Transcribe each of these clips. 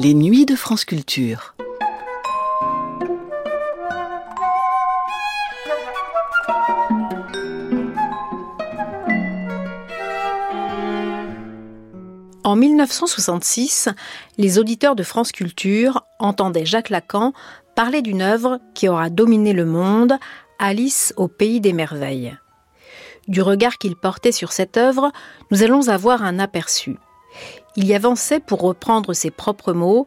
Les nuits de France Culture. En 1966, les auditeurs de France Culture entendaient Jacques Lacan parler d'une œuvre qui aura dominé le monde, Alice au pays des merveilles. Du regard qu'il portait sur cette œuvre, nous allons avoir un aperçu. Il y avançait, pour reprendre ses propres mots,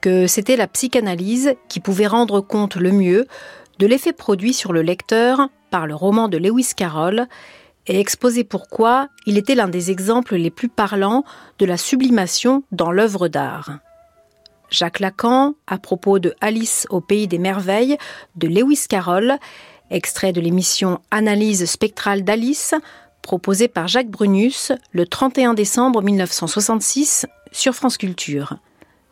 que c'était la psychanalyse qui pouvait rendre compte le mieux de l'effet produit sur le lecteur par le roman de Lewis Carroll et exposer pourquoi il était l'un des exemples les plus parlants de la sublimation dans l'œuvre d'art. Jacques Lacan, à propos de Alice au pays des merveilles de Lewis Carroll, extrait de l'émission Analyse spectrale d'Alice, proposée par Jacques Brunus le 31 décembre 1966 sur France Culture.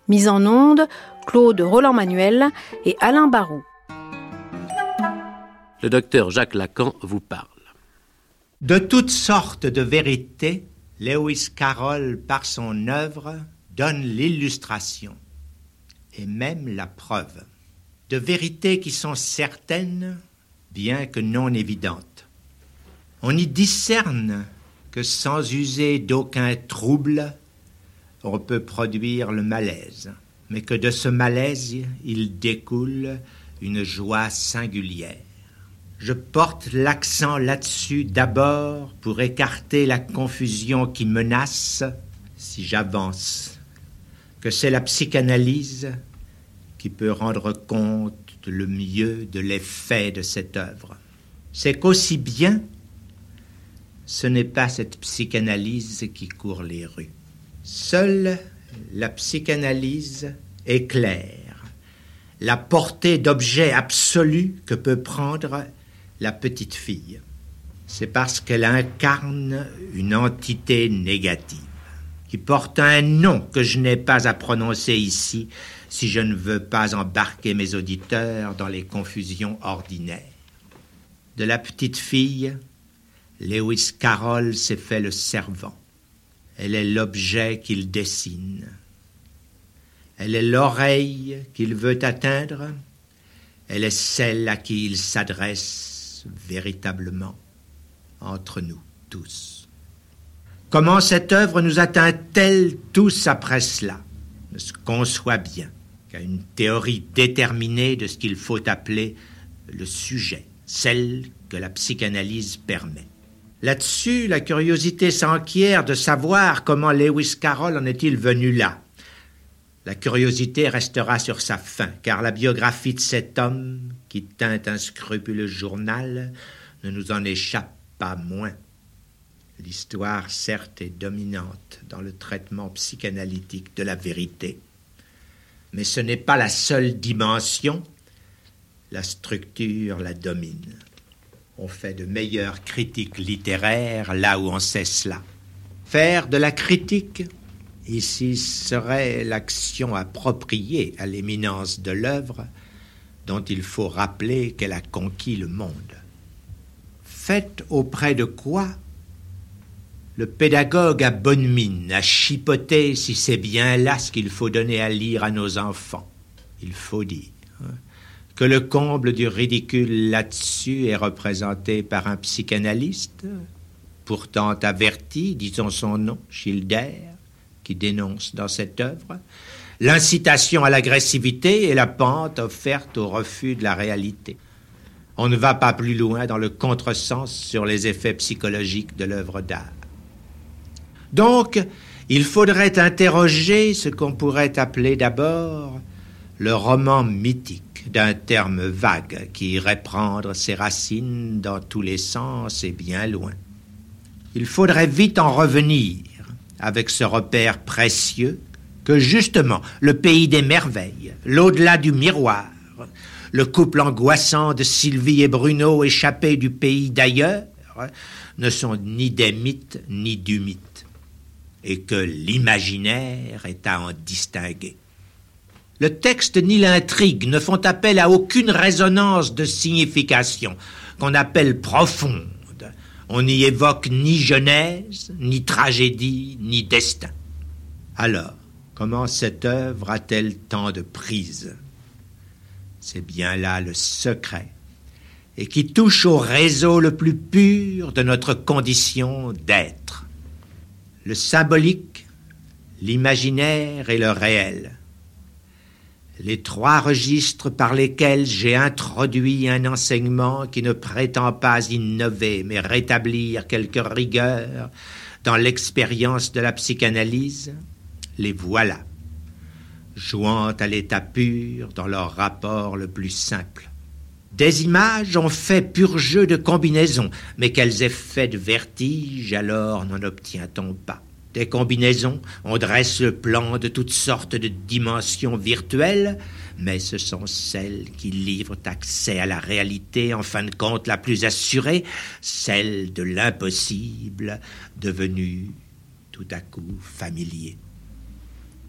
Mise en onde, Claude Roland-Manuel et Alain Barou. Le docteur Jacques Lacan vous parle. De toutes sortes de vérités, Lewis Carroll, par son œuvre, donne l'illustration et même la preuve. De vérités qui sont certaines, bien que non évidentes. On y discerne que sans user d'aucun trouble, on peut produire le malaise, mais que de ce malaise, il découle une joie singulière. Je porte l'accent là-dessus d'abord pour écarter la confusion qui menace si j'avance, que c'est la psychanalyse qui peut rendre compte le mieux de l'effet de cette œuvre. C'est qu'aussi bien, ce n'est pas cette psychanalyse qui court les rues. Seule la psychanalyse éclaire la portée d'objet absolu que peut prendre la petite fille. C'est parce qu'elle incarne une entité négative, qui porte un nom que je n'ai pas à prononcer ici si je ne veux pas embarquer mes auditeurs dans les confusions ordinaires. De la petite fille, Lewis Carroll s'est fait le servant. Elle est l'objet qu'il dessine. Elle est l'oreille qu'il veut atteindre. Elle est celle à qui il s'adresse véritablement entre nous tous. Comment cette œuvre nous atteint-elle tous après cela? Ne se conçoit bien qu'à une théorie déterminée de ce qu'il faut appeler le sujet, celle que la psychanalyse permet? Là-dessus, la curiosité s'enquiert de savoir comment Lewis Carroll en est-il venu là. La curiosité restera sur sa fin, car la biographie de cet homme, qui teinte un scrupuleux journal, ne nous en échappe pas moins. L'histoire, certes, est dominante dans le traitement psychanalytique de la vérité, mais ce n'est pas la seule dimension, la structure la domine. On fait de meilleures critiques littéraires là où on sait cela. Faire de la critique Ici serait l'action appropriée à l'éminence de l'œuvre dont il faut rappeler qu'elle a conquis le monde. Faites auprès de quoi? Le pédagogue a bonne mine à chipoter si c'est bien là ce qu'il faut donner à lire à nos enfants. Il faut dire hein, que le comble du ridicule là-dessus est représenté par un psychanalyste, pourtant averti, disons son nom, Schilder, qui dénonce dans cette œuvre, l'incitation à l'agressivité et la pente offerte au refus de la réalité. On ne va pas plus loin dans le contresens sur les effets psychologiques de l'œuvre d'art. Donc, il faudrait interroger ce qu'on pourrait appeler d'abord le roman mythique, d'un terme vague qui irait prendre ses racines dans tous les sens et bien loin. Il faudrait vite en revenir avec ce repère précieux que justement le pays des merveilles, l'au-delà du miroir, le couple angoissant de Sylvie et Bruno échappés du pays d'ailleurs, ne sont ni des mythes ni du mythe, et que l'imaginaire est à en distinguer. Le texte ni l'intrigue ne font appel à aucune résonance de signification qu'on appelle profonde on n'y évoque ni genèse, ni tragédie, ni destin. Alors, Comment cette œuvre a-t-elle tant de prise C'est bien là le secret, et qui touche au réseau le plus pur de notre condition d'être. Le symbolique, l'imaginaire et le réel les trois registres par lesquels j'ai introduit un enseignement qui ne prétend pas innover, mais rétablir quelque rigueur dans l'expérience de la psychanalyse, les voilà, jouant à l'état pur dans leur rapport le plus simple. Des images ont fait pur jeu de combinaison, mais quels effets de vertige alors n'en obtient-on pas? Des combinaisons, on dresse le plan de toutes sortes de dimensions virtuelles, mais ce sont celles qui livrent accès à la réalité, en fin de compte la plus assurée, celle de l'impossible, devenu tout à coup familier.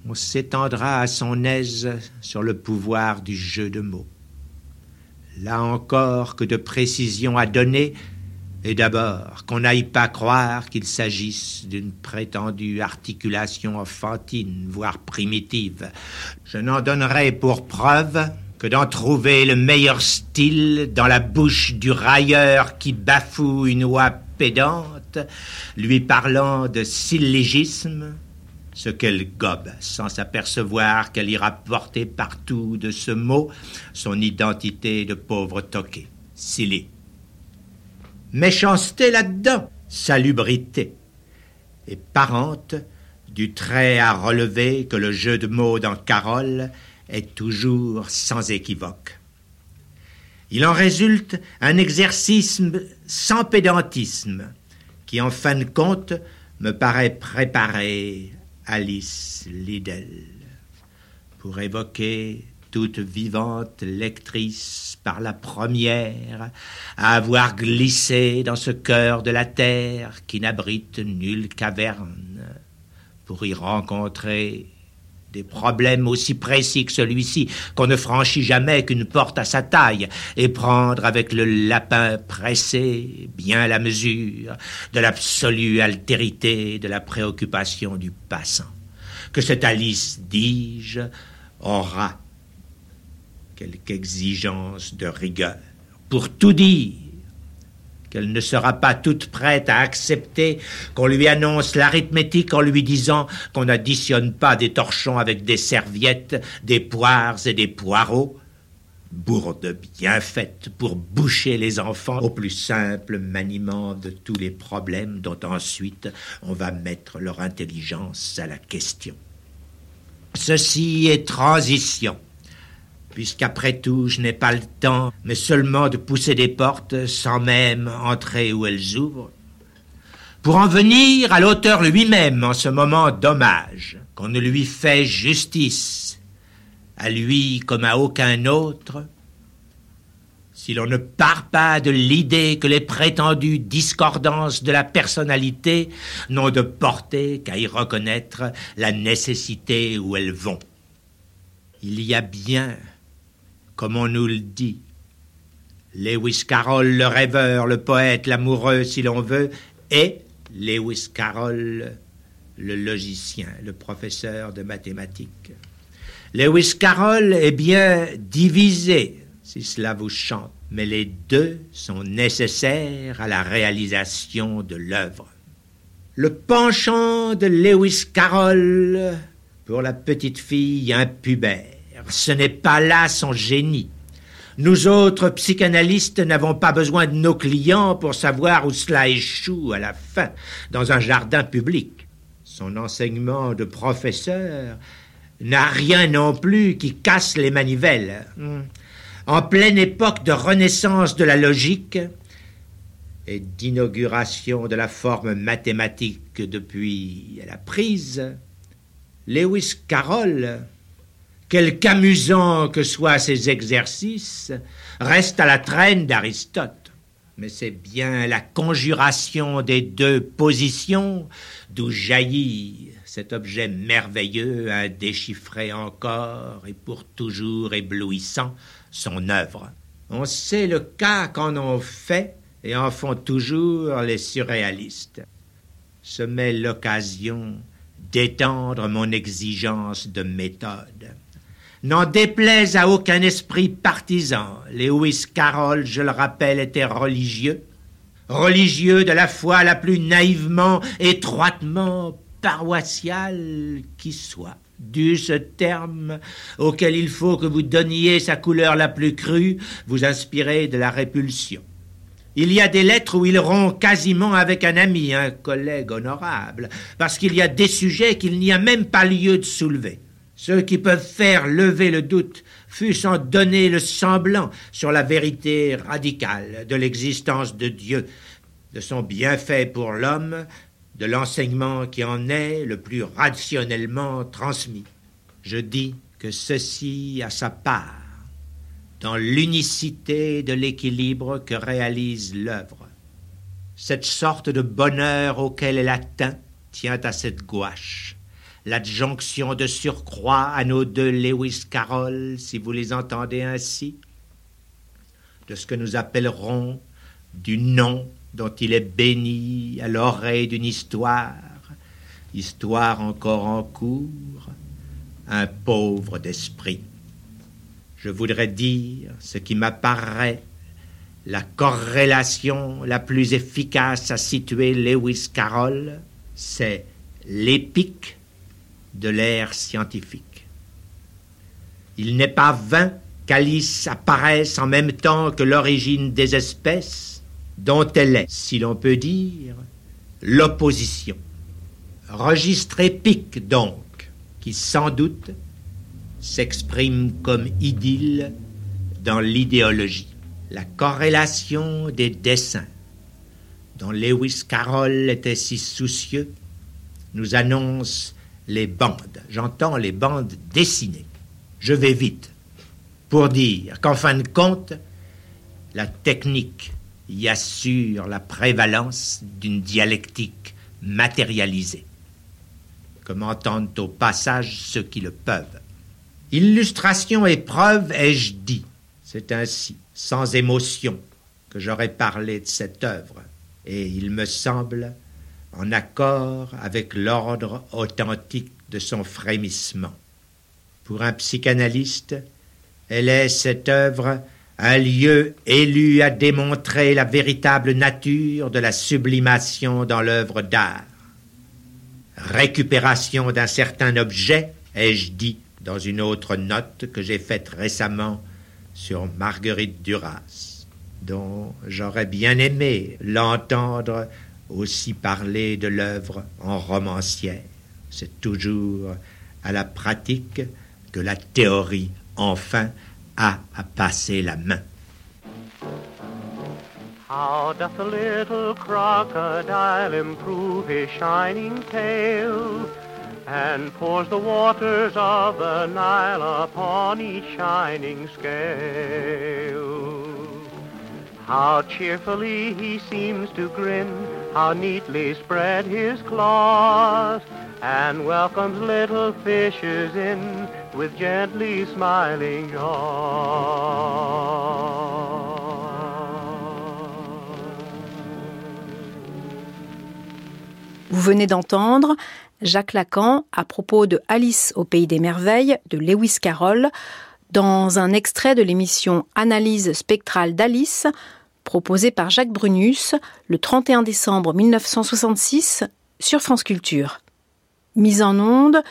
On s'étendra à son aise sur le pouvoir du jeu de mots. Là encore que de précision à donner, et d'abord, qu'on n'aille pas croire qu'il s'agisse d'une prétendue articulation enfantine, voire primitive. Je n'en donnerai pour preuve que d'en trouver le meilleur style dans la bouche du railleur qui bafoue une oie pédante, lui parlant de syllégisme, ce qu'elle gobe, sans s'apercevoir qu'elle ira porter partout de ce mot son identité de pauvre toqué. Silly méchanceté là-dedans, salubrité, et parente du trait à relever que le jeu de mots dans Carole est toujours sans équivoque. Il en résulte un exercice sans pédantisme, qui en fin de compte me paraît préparer Alice Liddell pour évoquer toute vivante lectrice par la première, à avoir glissé dans ce cœur de la terre qui n'abrite nulle caverne, pour y rencontrer des problèmes aussi précis que celui-ci, qu'on ne franchit jamais qu'une porte à sa taille, et prendre avec le lapin pressé bien la mesure de l'absolue altérité de la préoccupation du passant. Que cette Alice, dis-je, aura quelque exigence de rigueur, pour tout dire, qu'elle ne sera pas toute prête à accepter qu'on lui annonce l'arithmétique en lui disant qu'on n'additionne pas des torchons avec des serviettes, des poires et des poireaux, bourde bien faite pour boucher les enfants au plus simple maniement de tous les problèmes dont ensuite on va mettre leur intelligence à la question. Ceci est transition puisqu'après tout je n'ai pas le temps, mais seulement de pousser des portes sans même entrer où elles ouvrent, pour en venir à l'auteur lui-même en ce moment dommage, qu'on ne lui fait justice, à lui comme à aucun autre, si l'on ne part pas de l'idée que les prétendues discordances de la personnalité n'ont de portée qu'à y reconnaître la nécessité où elles vont. Il y a bien comme on nous le dit. Lewis Carroll, le rêveur, le poète, l'amoureux, si l'on veut, et Lewis Carroll, le logicien, le professeur de mathématiques. Lewis Carroll est bien divisé, si cela vous chante, mais les deux sont nécessaires à la réalisation de l'œuvre. Le penchant de Lewis Carroll pour la petite fille impubère ce n'est pas là son génie. Nous autres psychanalystes n'avons pas besoin de nos clients pour savoir où cela échoue à la fin, dans un jardin public. Son enseignement de professeur n'a rien non plus qui casse les manivelles. Hmm. En pleine époque de renaissance de la logique et d'inauguration de la forme mathématique depuis la prise, Lewis Carroll quelque amusant que soient ces exercices, reste à la traîne d'Aristote. Mais c'est bien la conjuration des deux positions d'où jaillit cet objet merveilleux, indéchiffré encore et pour toujours éblouissant, son œuvre. On sait le cas qu'en ont fait et en font toujours les surréalistes. Se met l'occasion d'étendre mon exigence de méthode. N'en déplaise à aucun esprit partisan, Lewis Carroll, je le rappelle, était religieux, religieux de la foi la plus naïvement, étroitement paroissiale qui soit dû ce terme auquel il faut que vous donniez sa couleur la plus crue, vous inspirez de la répulsion. Il y a des lettres où il rompt quasiment avec un ami, un collègue honorable, parce qu'il y a des sujets qu'il n'y a même pas lieu de soulever. Ceux qui peuvent faire lever le doute, fût-ce en donner le semblant sur la vérité radicale de l'existence de Dieu, de son bienfait pour l'homme, de l'enseignement qui en est le plus rationnellement transmis. Je dis que ceci a sa part dans l'unicité de l'équilibre que réalise l'œuvre. Cette sorte de bonheur auquel elle atteint tient à cette gouache. L'adjonction de surcroît à nos deux Lewis Carroll, si vous les entendez ainsi, de ce que nous appellerons du nom dont il est béni à l'oreille d'une histoire, histoire encore en cours, un pauvre d'esprit. Je voudrais dire ce qui m'apparaît la corrélation la plus efficace à situer Lewis Carroll, c'est l'épique de l'ère scientifique. Il n'est pas vain qu'Alice apparaisse en même temps que l'origine des espèces, dont elle est, si l'on peut dire, l'opposition. Registre épique donc, qui sans doute s'exprime comme idylle dans l'idéologie. La corrélation des dessins, dont Lewis Carroll était si soucieux, nous annonce les bandes. J'entends les bandes dessinées. Je vais vite pour dire qu'en fin de compte, la technique y assure la prévalence d'une dialectique matérialisée, comme entendent au passage ceux qui le peuvent. Illustration et preuve, ai-je dit, c'est ainsi, sans émotion, que j'aurais parlé de cette œuvre, et il me semble en accord avec l'ordre authentique de son frémissement. Pour un psychanalyste, elle est cette œuvre un lieu élu à démontrer la véritable nature de la sublimation dans l'œuvre d'art. Récupération d'un certain objet, ai-je dit dans une autre note que j'ai faite récemment sur Marguerite Duras, dont j'aurais bien aimé l'entendre aussi parler de l'œuvre en romancière. C'est toujours à la pratique que la théorie, enfin, a à passer la main. How doth the little crocodile improve his shining tail and pours the waters of the Nile upon each shining scale? How cheerfully he seems to grin, how neatly spread his claws, and welcomes little fishes in with gently smiling Vous venez d'entendre Jacques Lacan à propos de Alice au pays des merveilles de Lewis Carroll dans un extrait de l'émission Analyse spectrale d'Alice proposée par Jacques Brunus le 31 décembre 1966 sur France Culture. Mise en onde,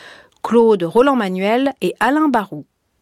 Claude Roland-Manuel et Alain Barou.